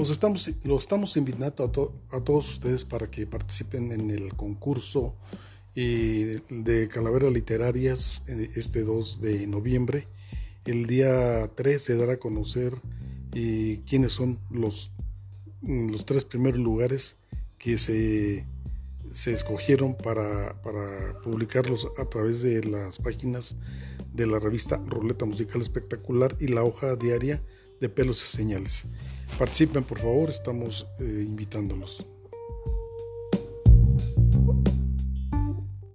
Los estamos, los estamos invitando a, todos ustedes para que participen en el concurso eh, de Calaveras Literarias eh, este 2 de noviembre. El día 3 se dará a conocer eh, quiénes son los, mm, los tres primeros lugares que se, se escogieron para, para publicarlos a través de las páginas de la revista Ruleta Musical Espectacular y la hoja diaria de pelos y señales. Participen por favor, estamos eh, invitándolos.